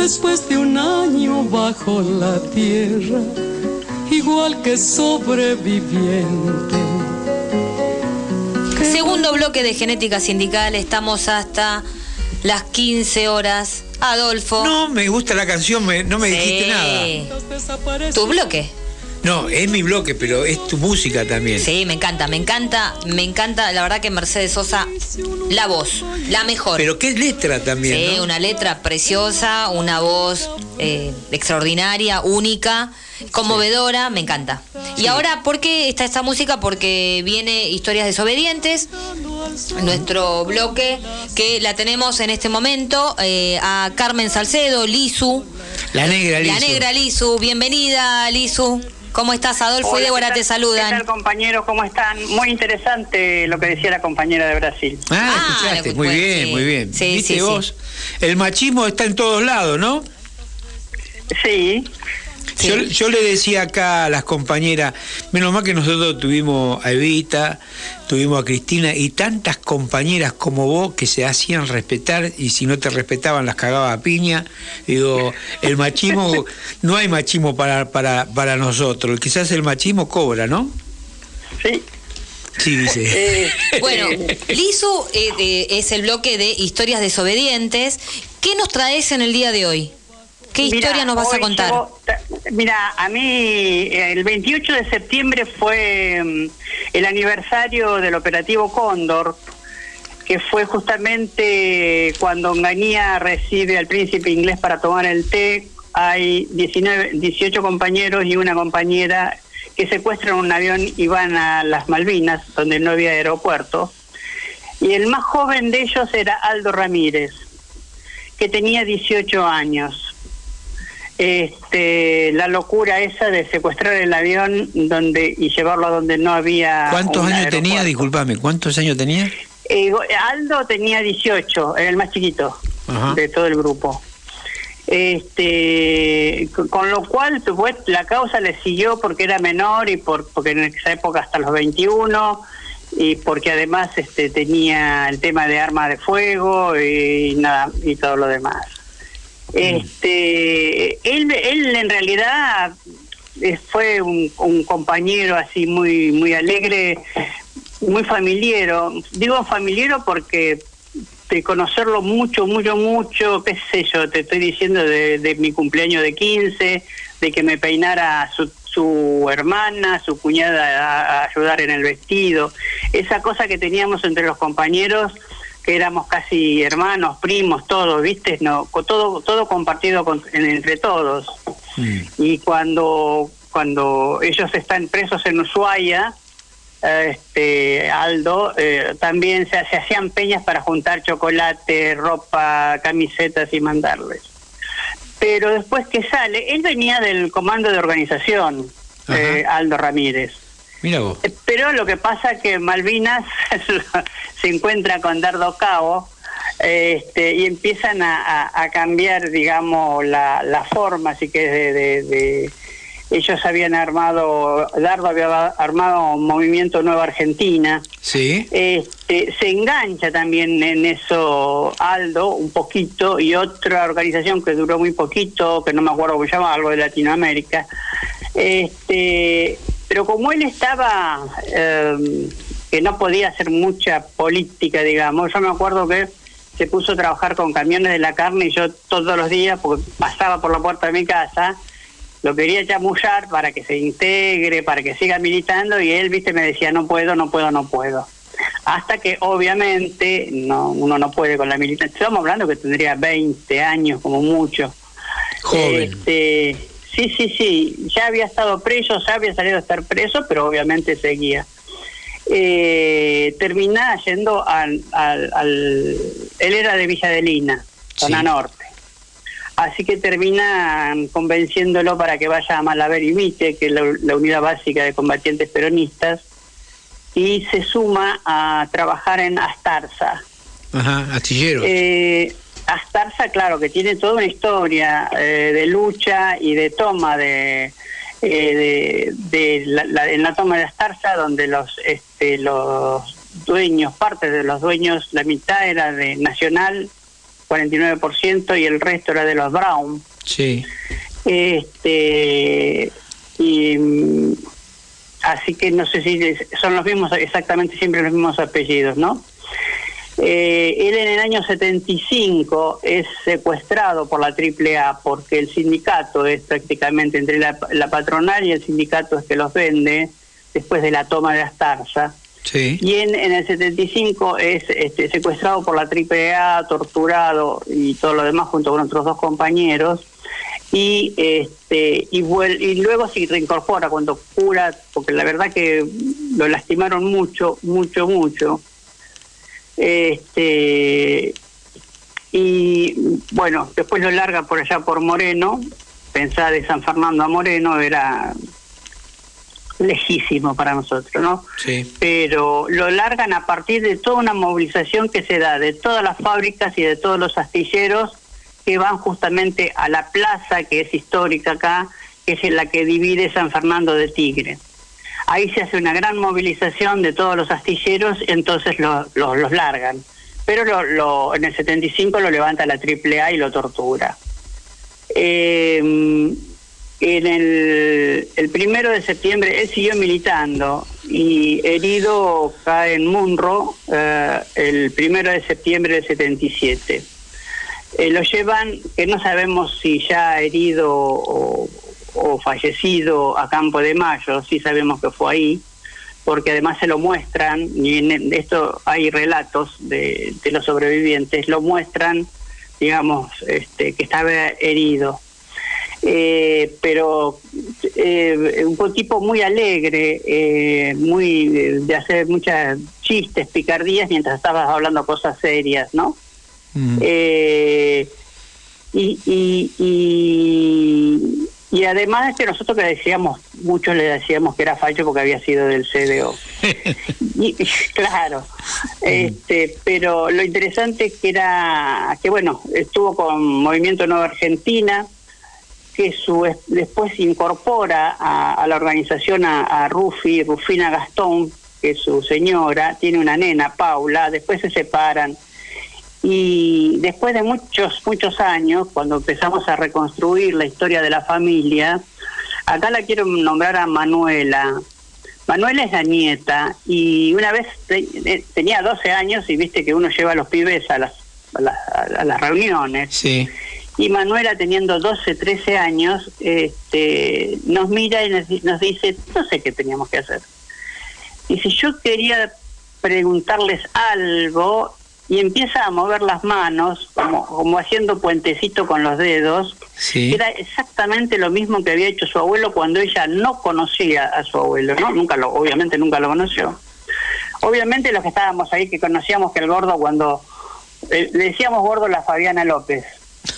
después de un año bajo la tierra, igual que sobreviviente. Segundo bloque de Genética Sindical, estamos hasta las 15 horas. Adolfo. No, me gusta la canción, no me dijiste nada. ¿Tu bloque? No, es mi bloque, pero es tu música también. Sí, me encanta, me encanta, me encanta, la verdad que Mercedes Sosa, la voz, la mejor. Pero qué letra también. Sí, una letra preciosa, una voz eh, extraordinaria, única, conmovedora, me encanta. Y ahora, ¿por qué está esta música? Porque viene Historias Desobedientes, nuestro bloque, que la tenemos en este momento eh, a Carmen Salcedo, Lizu. La negra Lizu. La negra Lizu, bienvenida Lizu. ¿Cómo estás, Adolfo y Débora te saludan? ¿Qué tal, compañeros? ¿Cómo están? Muy interesante lo que decía la compañera de Brasil. Ah, ah escuchaste. Muy bien, muy bien. Sí, sí, vos? El machismo está en todos lados, ¿no? Sí. Yo, le decía acá a las compañeras, menos mal que nosotros tuvimos a Evita, tuvimos a Cristina y tantas compañeras como vos que se hacían respetar y si no te respetaban las cagaba a piña. Digo, el machismo, no hay machismo para, para, para nosotros, quizás el machismo cobra, ¿no? Sí. Sí, dice. Eh, bueno, Lizu eh, es el bloque de historias desobedientes. ¿Qué nos traes en el día de hoy? ¿Qué historia nos vas a contar? mira, a mí el 28 de septiembre fue mm, el aniversario del operativo Cóndor, que fue justamente cuando Onganía recibe al príncipe inglés para tomar el té. Hay 19, 18 compañeros y una compañera que secuestran un avión y van a las Malvinas, donde no había aeropuerto. Y el más joven de ellos era Aldo Ramírez, que tenía 18 años este, la locura esa de secuestrar el avión donde y llevarlo a donde no había. ¿Cuántos años tenía? Disculpame, ¿cuántos años tenía? Eh, Aldo tenía 18, era el más chiquito de todo el grupo. Este, con lo cual pues, la causa le siguió porque era menor y por, porque en esa época hasta los 21 y porque además este, tenía el tema de arma de fuego y nada y todo lo demás. Este, él, él en realidad eh, fue un, compañero así muy, muy alegre, muy familiero. Digo familiero porque de conocerlo mucho, mucho, mucho, qué sé yo, te estoy diciendo de, mi cumpleaños de 15, de que me peinara su, su hermana, su cuñada a ayudar en el vestido, esa cosa que teníamos entre los compañeros que éramos casi hermanos, primos, todos, ¿viste? No, todo todo compartido entre todos. Mm. Y cuando cuando ellos están presos en Ushuaia, este Aldo eh, también se, hacían peñas para juntar chocolate, ropa, camisetas y mandarles. Pero después que sale, él venía del comando de organización, eh, Aldo Ramírez. Mira vos. Eh, pero lo que pasa es que Malvinas se encuentra con Dardo Cabo este, y empiezan a, cambiar, digamos, la, la, forma, así que de, ellos habían armado, Dardo había armado un movimiento Nueva Argentina. Sí. Este, se engancha también en eso Aldo un poquito y otra organización que duró muy poquito, que no me acuerdo cómo se llama, algo de Latinoamérica. Este, pero como él estaba, eh, que no podía hacer mucha política, digamos, yo me acuerdo que se puso a trabajar con camiones de la carne y yo todos los días, porque pasaba por la puerta de mi casa, lo quería chamullar para que se integre, para que siga militando y él, viste, me decía, no puedo, no puedo, no puedo. Hasta que obviamente no uno no puede con la militancia. Estamos hablando que tendría 20 años como mucho. Joven. Este, Sí, sí, sí, ya había estado preso, ya había salido a estar preso, pero obviamente seguía. Eh, terminaba yendo al, al, Él era de Villa de Lina, zona norte. Así que terminan convenciéndolo para que vaya a Malaber y Vite, que es la, la unidad básica de combatientes peronistas, y se suma a trabajar en Astarza. Ajá, astilleros. Eh, Astarza, claro, que tiene toda una historia eh, de lucha y de toma de, eh, de, de la, la- en la toma de Astarza, donde los este, los dueños, parte de los dueños, la mitad era de Nacional, 49%, y el resto era de los Brown. Sí. Este y mm, así que no sé si son los mismos exactamente siempre los mismos apellidos, ¿no? Eh, él en el año 75 es secuestrado por la AAA porque el sindicato es prácticamente entre la, la patronal y el sindicato es que los vende después de la toma de Astarza. Sí. Y en, en el 75 es este, secuestrado por la AAA, torturado y todo lo demás junto con otros dos compañeros. Y este y, vuel- y luego se reincorpora cuando cura, porque la verdad que lo lastimaron mucho, mucho, mucho. Este y bueno, después lo larga por allá por Moreno, pensar de San Fernando a Moreno era lejísimo para nosotros, ¿no? Sí. pero lo largan a partir de toda una movilización que se da de todas las fábricas y de todos los astilleros que van justamente a la plaza que es histórica acá, que es la que divide San Fernando de Tigre. Ahí se hace una gran movilización de todos los astilleros, entonces lo- lo- los largan. Pero en el 75 lo levanta la AAA y lo tortura. Eh, en el, el primero de septiembre él siguió militando y herido cae en Munro eh, el primero de septiembre del 77. Eh, lo llevan, que no sabemos si ya herido o, o fallecido a Campo de Mayo, sí sabemos que fue ahí, porque además se lo muestran, y en esto hay relatos de, de los sobrevivientes, lo muestran, digamos, este, que estaba herido. Eh, pero eh, un tipo muy alegre, eh, muy de, hacer muchas chistes, picardías mientras estabas hablando cosas serias, ¿no? Mm. Y, y, y, y además que nosotros le decíamos, muchos le decíamos que era fallo porque había sido del CDO. Y, claro, este, pero lo interesante es que era, que bueno, estuvo con Movimiento Nueva Argentina, que su después incorpora a, a la organización a, a, Rufi, Rufina Gastón, que es su señora, tiene una nena, Paula, después se separan. Y después de muchos, muchos años, cuando empezamos a reconstruir la historia de la familia, acá la quiero nombrar a Manuela. Manuela es la nieta y una vez te, tenía 12 años y viste que uno lleva a los pibes a las, a las, a las reuniones. Sí y Manuela teniendo 12, 13 años, este, nos mira y nos, nos, dice, no sé qué teníamos que hacer. Dice, yo quería preguntarles algo y empieza a mover las manos, como, como haciendo puentecito con los dedos. Sí. Era exactamente lo mismo que había hecho su abuelo cuando ella no conocía a su abuelo, ¿no? Nunca lo, obviamente nunca lo conoció. Obviamente los que estábamos ahí, que conocíamos que el gordo cuando... Eh, le decíamos gordo a la Fabiana López,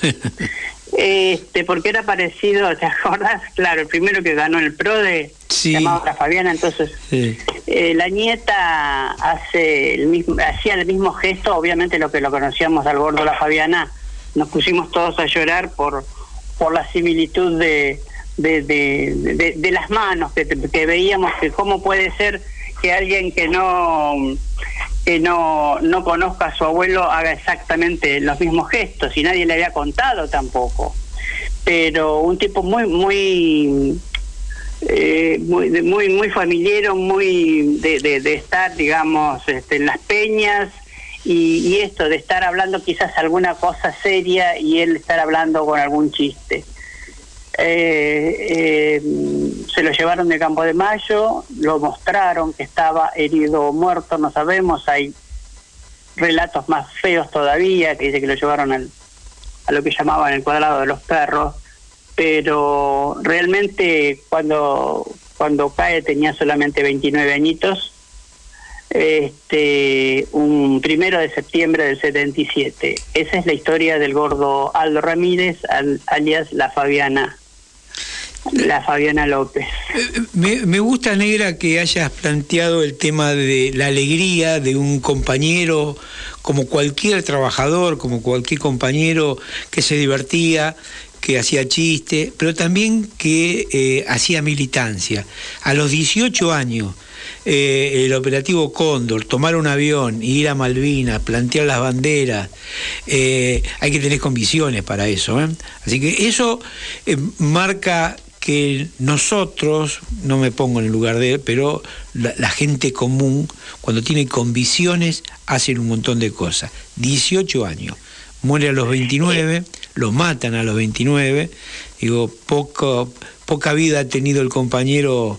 este, porque era parecido, ¿te acordás? Claro, el primero que ganó el PRODE, sí. llamado la Fabiana, entonces sí. eh, la nieta hace el mismo, hacía el mismo gesto, obviamente lo que lo conocíamos al gordo la Fabiana, nos pusimos todos a llorar por, por la similitud de, de, de, de, de las manos, que, que veíamos que cómo puede ser que alguien que no que no, no conozca a su abuelo haga exactamente los mismos gestos y nadie le había contado tampoco. Pero un tipo muy, muy, eh, muy, muy, muy familiar, muy de, de, de estar, digamos, este, en las peñas y, y, esto, de estar hablando quizás alguna cosa seria y él estar hablando con algún chiste. Eh, eh, se lo llevaron de Campo de Mayo, lo mostraron que estaba herido o muerto, no sabemos, hay relatos más feos todavía, que dice que lo llevaron al, a lo que llamaban el cuadrado de los perros, pero realmente cuando, cuando cae tenía solamente 29 añitos, este, un primero de septiembre del 77. Esa es la historia del gordo Aldo Ramírez, alias La Fabiana. La Fabiana López. Me, me, gusta, Negra, que hayas planteado el tema de la alegría de un compañero, como cualquier trabajador, como cualquier compañero que se divertía, que hacía chiste, pero también que eh, hacía militancia. A los 18 años, eh, el operativo Cóndor, tomar un avión, ir a Malvinas, plantear las banderas, eh, hay que tener convicciones para eso. Así que eso marca que nosotros, no me pongo en el lugar de él, pero la, gente común, cuando tiene convicciones, hacen un montón de cosas. 18 años, muere a los 29 lo matan a los 29. Digo, poco, poca vida ha tenido el compañero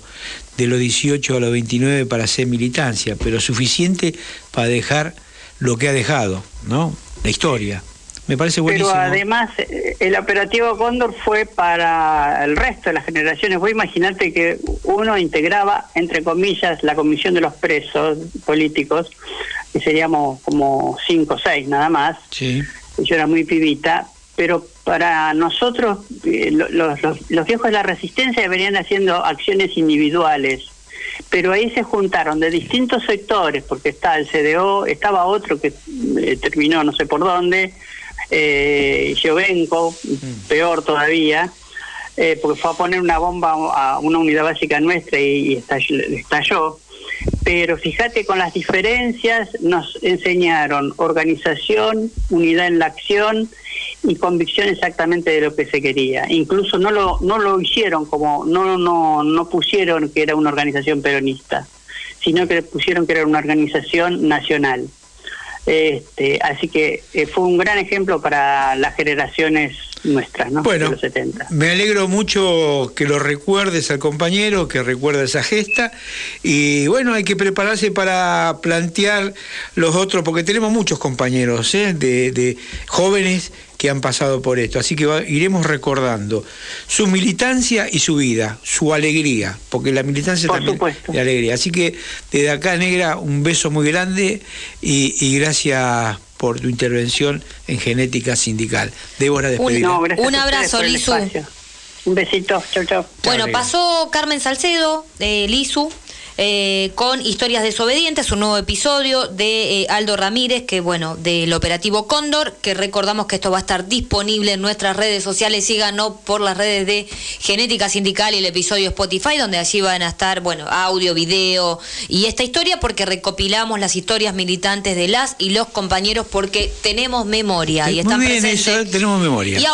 de los 18 a los 29 para hacer militancia, pero suficiente para dejar lo que ha dejado, ¿no? La historia. Me parece buenísimo. Pero además, eh, el operativo Cóndor fue para el resto de las generaciones. Vos imaginate que uno integraba, entre comillas, la comisión de los presos políticos, y seríamos como cinco o seis nada más. Sí. Yo era muy pibita, pero para nosotros eh, los, los, viejos de la resistencia venían haciendo acciones individuales, pero ahí se juntaron de distintos sectores, porque está el CDO, estaba otro que eh, terminó no sé por dónde, eh, mm. peor todavía, eh, porque fue a poner una bomba a una unidad básica nuestra y, y estalló pero fíjate con las diferencias nos enseñaron organización, unidad en la acción y convicción exactamente de lo que se quería. Incluso no lo no lo hicieron como no no no pusieron que era una organización peronista, sino que pusieron que era una organización nacional. Este, así que eh, fue un gran ejemplo para las generaciones nuestras, ¿no? Bueno, los 70. me alegro mucho que lo recuerdes al compañero, que recuerda esa gesta. Y bueno, hay que prepararse para plantear los otros, porque tenemos muchos compañeros ¿eh? de, de jóvenes que han pasado por esto. Así que iremos recordando su militancia y su vida, su alegría, porque la militancia también es alegría. Así que desde acá, Negra, un beso muy grande y, gracias por tu intervención en Genética Sindical. Débora, despedir. un abrazo, Lizu. Un besito, chau, chau. Bueno, pasó Carmen Salcedo, de Lizu, eh, con Historias Desobedientes, un nuevo episodio de eh, Aldo Ramírez, que bueno, del operativo Cóndor, que recordamos que esto va a estar disponible en nuestras redes sociales, síganos por las redes de Genética Sindical y el episodio Spotify, donde allí van a estar, bueno, audio, video y esta historia, porque recopilamos las historias militantes de las y los compañeros, porque tenemos memoria y están presentes. tenemos memoria. Y ahora